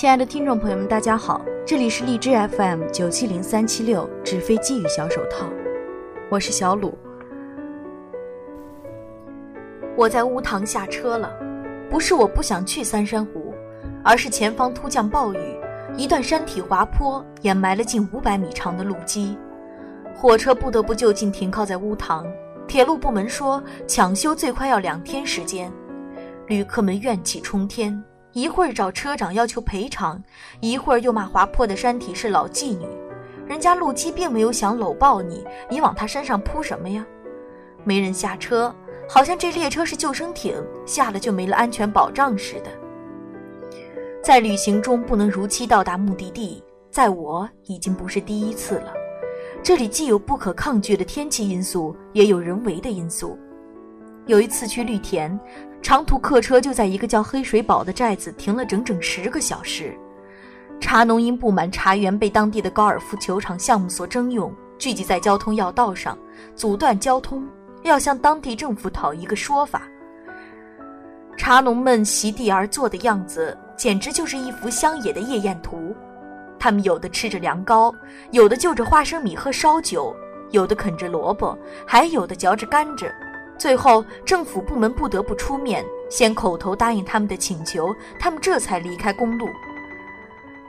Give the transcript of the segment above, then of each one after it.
亲爱的听众朋友们，大家好，这里是荔枝 FM 九七零三七六纸飞机与小手套，我是小鲁。我在乌塘下车了，不是我不想去三山湖，而是前方突降暴雨，一段山体滑坡掩埋了近五百米长的路基，火车不得不就近停靠在乌塘。铁路部门说，抢修最快要两天时间，旅客们怨气冲天。一会儿找车长要求赔偿，一会儿又骂滑坡的山体是老妓女。人家陆基并没有想搂抱你，你往他身上扑什么呀？没人下车，好像这列车是救生艇，下了就没了安全保障似的。在旅行中不能如期到达目的地，在我已经不是第一次了。这里既有不可抗拒的天气因素，也有人为的因素。有一次去绿田。长途客车就在一个叫黑水堡的寨子停了整整十个小时。茶农因不满茶园被当地的高尔夫球场项目所征用，聚集在交通要道上，阻断交通，要向当地政府讨一个说法。茶农们席地而坐的样子，简直就是一幅乡野的夜宴图。他们有的吃着凉糕，有的就着花生米喝烧酒，有的啃着萝卜，还有的嚼着甘蔗。最后，政府部门不得不出面，先口头答应他们的请求，他们这才离开公路。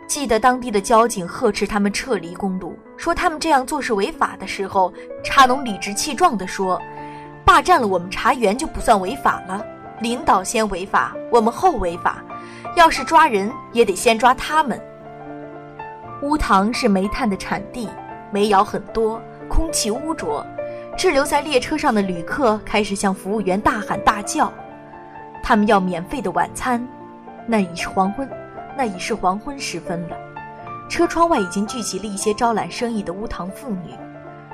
记得当地的交警呵斥他们撤离公路，说他们这样做是违法的时候，茶农理直气壮地说：“霸占了我们茶园就不算违法了，领导先违法，我们后违法，要是抓人也得先抓他们。”乌塘是煤炭的产地，煤窑很多，空气污浊。滞留在列车上的旅客开始向服务员大喊大叫，他们要免费的晚餐。那已是黄昏，那已是黄昏时分了。车窗外已经聚集了一些招揽生意的乌塘妇女，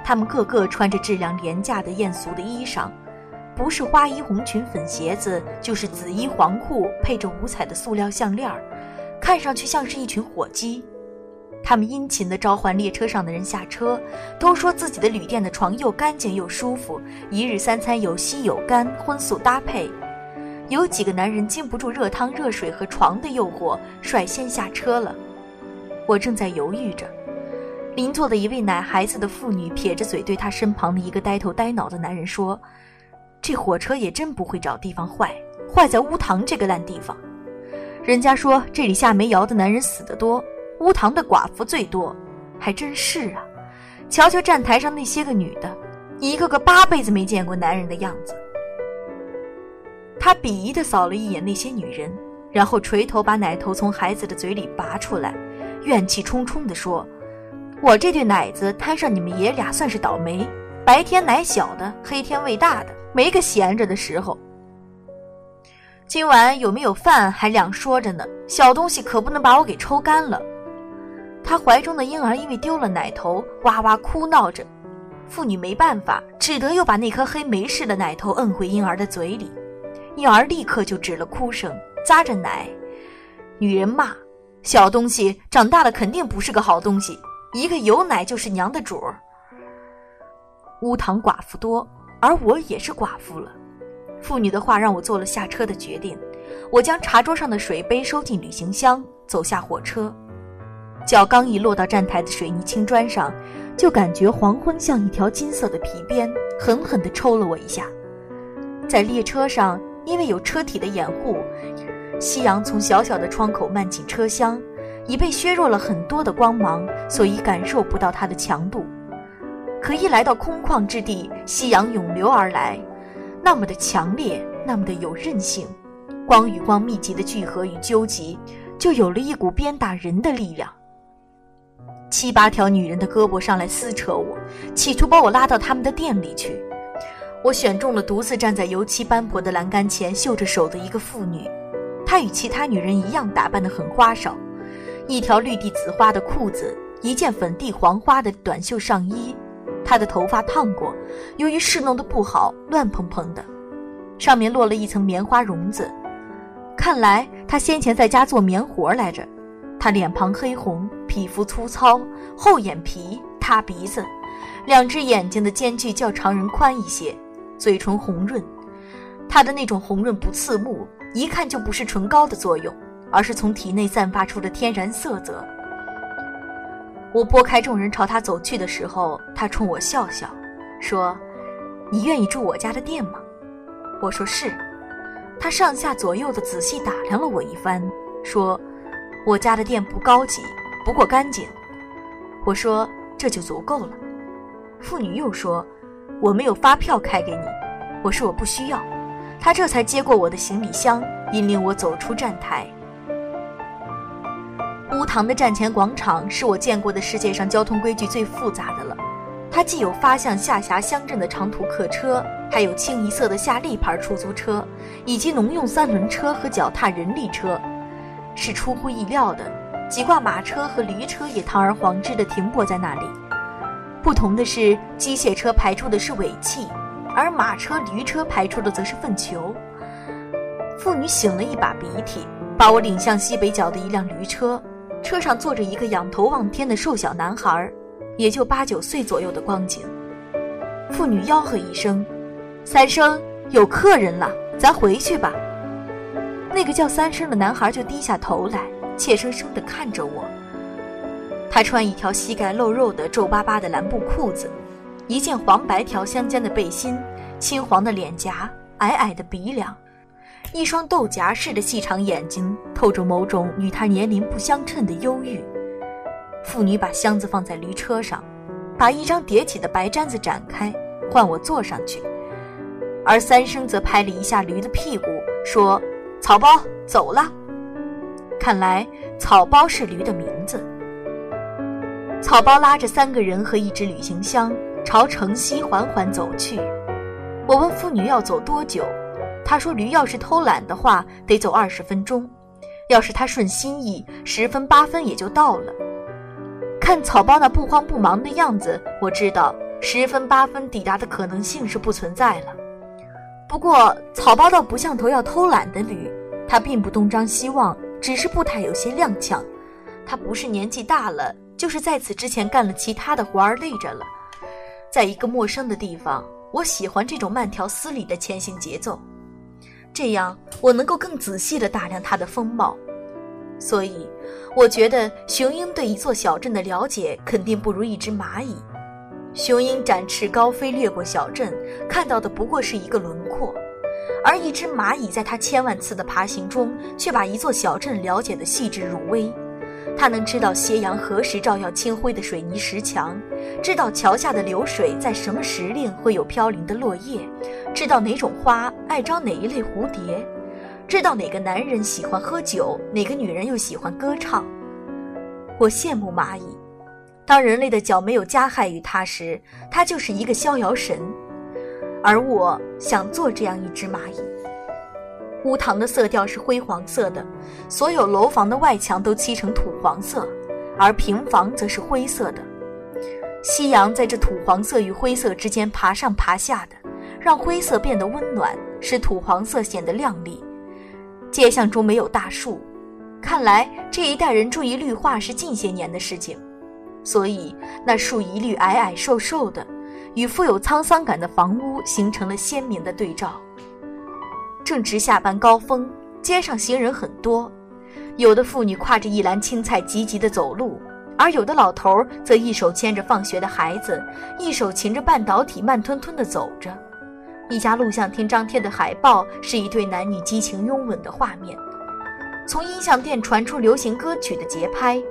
她们个个穿着质量廉价的艳俗的衣裳，不是花衣红裙粉鞋子，就是紫衣黄裤配着五彩的塑料项链看上去像是一群火鸡。他们殷勤地召唤列车上的人下车，都说自己的旅店的床又干净又舒服，一日三餐有稀有干，荤素搭配。有几个男人经不住热汤、热水和床的诱惑，率先下车了。我正在犹豫着，邻座的一位奶孩子的妇女撇着嘴对他身旁的一个呆头呆脑的男人说：“这火车也真不会找地方坏，坏在乌塘这个烂地方。人家说这里下煤窑的男人死得多。”乌塘的寡妇最多，还真是啊！瞧瞧站台上那些个女的，一个个八辈子没见过男人的样子。他鄙夷地扫了一眼那些女人，然后垂头把奶头从孩子的嘴里拔出来，怨气冲冲地说：“我这对奶子摊上你们爷俩算是倒霉，白天奶小的，黑天喂大的，没个闲着的时候。今晚有没有饭还两说着呢，小东西可不能把我给抽干了。”她怀中的婴儿因为丢了奶头，哇哇哭闹着。妇女没办法，只得又把那颗黑煤似的奶头摁回婴儿的嘴里。婴儿立刻就止了哭声，咂着奶。女人骂：“小东西长大了肯定不是个好东西，一个有奶就是娘的主儿。”乌塘寡妇多，而我也是寡妇了。妇女的话让我做了下车的决定。我将茶桌上的水杯收进旅行箱，走下火车。脚刚一落到站台的水泥青砖上，就感觉黄昏像一条金色的皮鞭，狠狠地抽了我一下。在列车上，因为有车体的掩护，夕阳从小小的窗口漫进车厢，已被削弱了很多的光芒，所以感受不到它的强度。可一来到空旷之地，夕阳涌流而来，那么的强烈，那么的有韧性，光与光密集的聚合与纠集，就有了一股鞭打人的力量。七八条女人的胳膊上来撕扯我，企图把我拉到他们的店里去。我选中了独自站在油漆斑驳的栏杆前绣着手的一个妇女，她与其他女人一样打扮得很花哨，一条绿地紫花的裤子，一件粉地黄花的短袖上衣。她的头发烫过，由于侍弄得不好，乱蓬蓬的，上面落了一层棉花绒子。看来她先前在家做棉活来着。他脸庞黑红。皮肤粗糙，厚眼皮，塌鼻子，两只眼睛的间距较常人宽一些，嘴唇红润。他的那种红润不刺目，一看就不是唇膏的作用，而是从体内散发出的天然色泽。我拨开众人朝他走去的时候，他冲我笑笑，说：“你愿意住我家的店吗？”我说是。他上下左右的仔细打量了我一番，说：“我家的店不高级，不过干净。”我说：“这就足够了。”妇女又说：“我没有发票开给你。”我说：“我不需要。”他这才接过我的行李箱，引领我走出站台。乌塘的站前广场是我见过的世界上交通规矩最复杂的了。它既有发向下辖乡镇的长途客车，还有清一色的夏利牌出租车，以及农用三轮车和脚踏人力车。是出乎意料的，几挂马车和驴车也堂而皇之地停泊在那里。不同的是，机械车排出的是尾气，而马车、驴车排出的则是粪球。妇女擤了一把鼻涕，把我领向西北角的一辆驴车。车上坐着一个仰头望天的瘦小男孩，也就八九岁左右的光景。妇女吆喝一声：“三生，有客人了，咱回去吧。”那个叫三生的男孩就低下头来，怯生生地看着我。他穿一条膝盖露肉的皱巴巴的蓝布裤子，一件黄白条相间的背心，青黄的脸颊，矮矮的鼻梁。一双豆荚似的细长眼睛，透着某种与他年龄不相称的忧郁。妇女把箱子放在驴车上，把一张叠起的白毡子展开，唤我坐上去。而三生则拍了一下驴的屁股，说：“草包走了。”看来草包是驴的名字。草包拉着三个人和一只旅行箱，朝城西缓缓走去。我问妇女要走多久。她说：“驴要是偷懒的话，得走二十分钟；要是他顺心意，十分八分也就到了。”看草包那不慌不忙的样子，我知道十分八分抵达的可能性是不存在了。不过草包倒不像头要偷懒的驴，他并不东张西望，只是步态有些踉跄。他不是年纪大了，就是在此之前干了其他的活儿累着了。在一个陌生的地方，我喜欢这种慢条斯理的前行节奏。这样，我能够更仔细地打量它的风貌，所以，我觉得雄鹰对一座小镇的了解肯定不如一只蚂蚁。雄鹰展翅高飞，掠过小镇，看到的不过是一个轮廓，而一只蚂蚁在它千万次的爬行中，却把一座小镇了解得细致入微。他能知道斜阳何时照耀青灰的水泥石墙，知道桥下的流水在什么时令会有飘零的落叶，知道哪种花爱招哪一类蝴蝶，知道哪个男人喜欢喝酒，哪个女人又喜欢歌唱。我羡慕蚂蚁，当人类的脚没有加害于它时，它就是一个逍遥神，而我想做这样一只蚂蚁。乌塘的色调是灰黄色的，所有楼房的外墙都漆成土黄色，而平房则是灰色的。夕阳在这土黄色与灰色之间爬上爬下的，让灰色变得温暖，使土黄色显得亮丽。街巷中没有大树，看来这一代人注意绿化是近些年的事情，所以那树一律矮矮瘦瘦的，与富有沧桑感的房屋形成了鲜明的对照。正值下班高峰，街上行人很多，有的妇女挎着一篮青菜急急地走路，而有的老头则一手牵着放学的孩子，一手擎着半导体，慢吞吞地走着。一家录像厅张贴的海报是一对男女激情拥吻的画面，从音响店传出流行歌曲的节拍。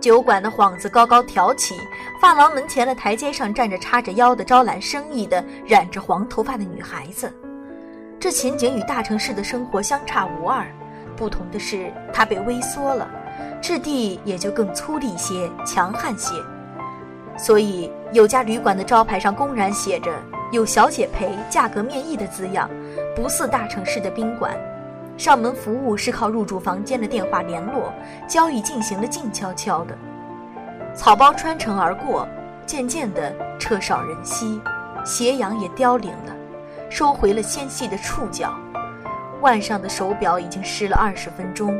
酒馆的幌子高高挑起，发廊门前的台阶上站着叉着腰的招揽生意的染着黄头发的女孩子。这情景与大城市的生活相差无二，不同的是，它被微缩了，质地也就更粗粝些、强悍些。所以，有家旅馆的招牌上公然写着“有小姐陪，价格面议”的字样，不似大城市的宾馆。上门服务是靠入住房间的电话联络，交易进行的静悄悄的。草包穿城而过，渐渐的车少人稀，斜阳也凋零了。收回了纤细的触角，腕上的手表已经湿了二十分钟，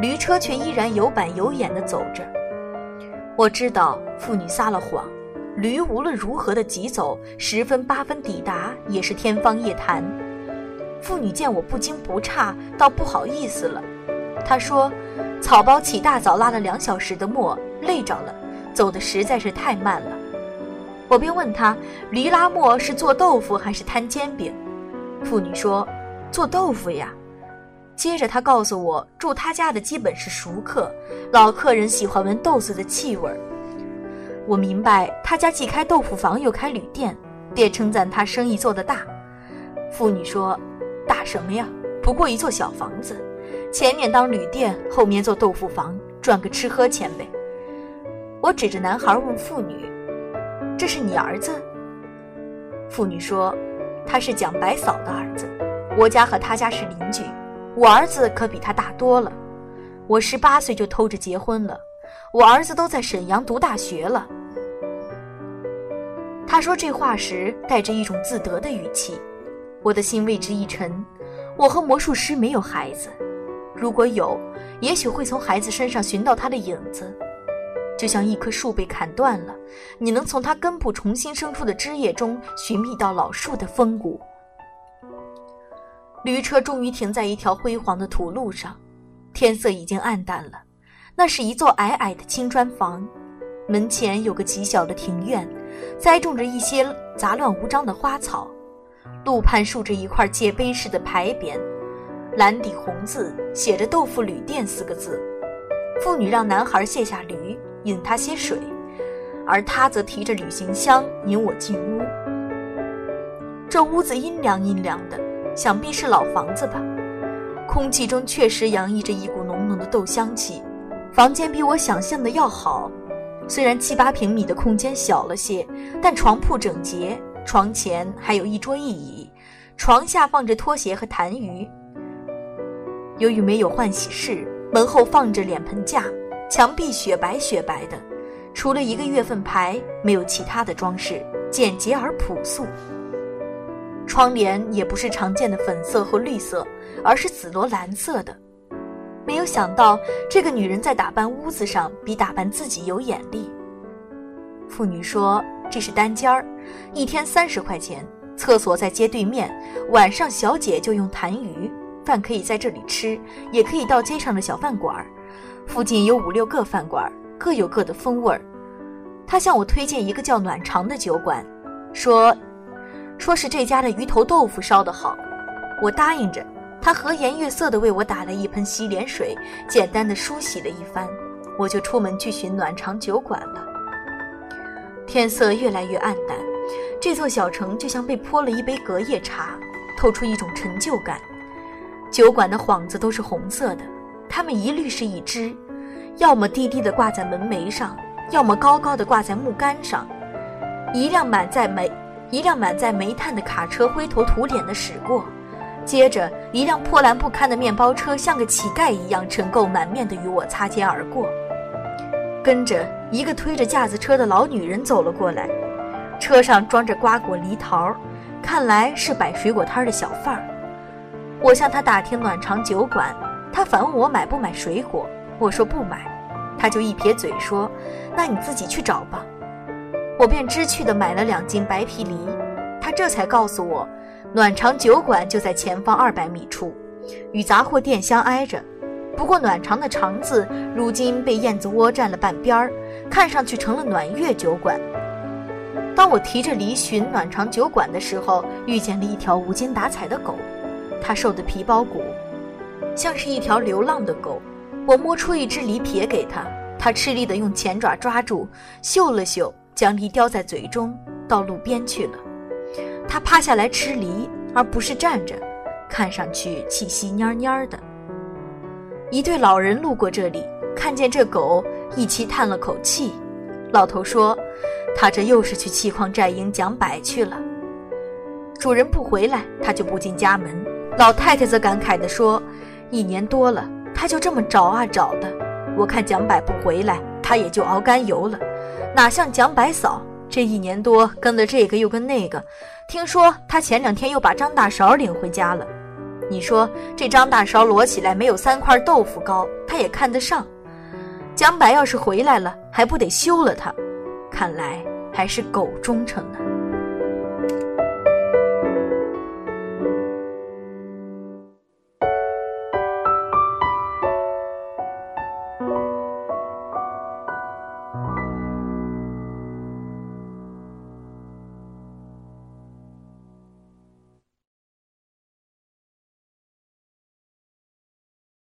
驴车却依然有板有眼地走着。我知道妇女撒了谎，驴无论如何的疾走，十分八分抵达也是天方夜谭。妇女见我不惊不诧，倒不好意思了，她说，草包起大早拉了两小时的磨，累着了，走的实在是太慢了。我便问他，驴拉磨是做豆腐还是摊煎饼？妇女说，做豆腐呀。接着他告诉我，住他家的基本是熟客，老客人喜欢闻豆子的气味儿。我明白，他家既开豆腐房又开旅店，便称赞他生意做得大。妇女说：“什么呀？不过一座小房子，前面当旅店，后面做豆腐房，赚个吃喝钱呗。”我指着男孩问妇女：“这是你儿子？”妇女说：“他是蒋白嫂的儿子，我家和他家是邻居。我儿子可比他大多了，我十八岁就偷着结婚了。”我儿子都在沈阳读大学了。他说这话时带着一种自得的语气，我的心为之一沉。我和魔术师没有孩子，如果有，也许会从孩子身上寻到他的影子，就像一棵树被砍断了，你能从它根部重新生出的枝叶中寻觅到老树的风骨。驴车终于停在一条辉煌的土路上，天色已经暗淡了。那是一座矮矮的青砖房，门前有个极小的庭院，栽种着一些杂乱无章的花草。路畔竖着一块界碑式的牌匾，蓝底红字写着“豆腐旅店”四个字。妇女让男孩卸下驴，引他些水，而他则提着旅行箱引我进屋。这屋子阴凉阴凉的，想必是老房子吧。空气中确实洋溢着一股浓浓的豆香气。房间比我想象的要好，虽然七八平米的空间小了些，但床铺整洁，床前还有一桌一椅，床下放着拖鞋和痰盂。由于没有换洗室，门后放着脸盆架，墙壁雪白雪白的，除了一个月份牌，没有其他的装饰，简洁而朴素。窗帘也不是常见的粉色或绿色，而是紫罗兰色的。没有想到，这个女人在打扮屋子上比打扮自己有眼力。妇女说：“这是单间儿，一天三十块钱，厕所在街对面，晚上小姐就用痰盂，饭可以在这里吃，也可以到街上的小饭馆儿。附近有五六个饭馆儿，各有各的风味儿。”她向我推荐一个叫暖肠的酒馆，说：“说是这家的鱼头豆腐烧得好。”我答应着。他和颜悦色地为我打了一盆洗脸水，简单的梳洗了一番，我就出门去寻暖肠酒馆了。天色越来越暗淡，这座小城就像被泼了一杯隔夜茶，透出一种陈旧感。酒馆的幌子都是红色的，它们一律是一只，要么低低地挂在门楣上，要么高高的挂在木杆上。一辆满载煤一辆满载煤炭的卡车灰头土脸地驶过。接着，一辆破烂不堪的面包车像个乞丐一样尘垢满面地与我擦肩而过。跟着，一个推着架子车的老女人走了过来，车上装着瓜果梨桃，看来是摆水果摊的小贩儿。我向他打听暖肠酒馆，他反问我买不买水果，我说不买，他就一撇嘴说：“那你自己去找吧。”我便知趣地买了两斤白皮梨，他这才告诉我。暖肠酒馆就在前方二百米处，与杂货店相挨着。不过暖肠的“肠”字如今被燕子窝占了半边儿，看上去成了暖月酒馆。当我提着梨寻暖肠酒馆的时候，遇见了一条无精打采的狗，它瘦得皮包骨，像是一条流浪的狗。我摸出一只梨撇给它，它吃力地用前爪抓住，嗅了嗅，将梨叼在嘴中，到路边去了。他趴下来吃梨，而不是站着，看上去气息蔫蔫的。一对老人路过这里，看见这狗，一起叹了口气。老头说：“他这又是去气矿寨营讲百去了。主人不回来，他就不进家门。”老太太则感慨地说：“一年多了，他就这么找啊找的。我看蒋柏不回来，他也就熬干油了，哪像蒋柏嫂。”这一年多跟了这个又跟那个，听说他前两天又把张大勺领回家了。你说这张大勺摞起来没有三块豆腐高，他也看得上。江白要是回来了，还不得休了他？看来还是狗忠诚呢。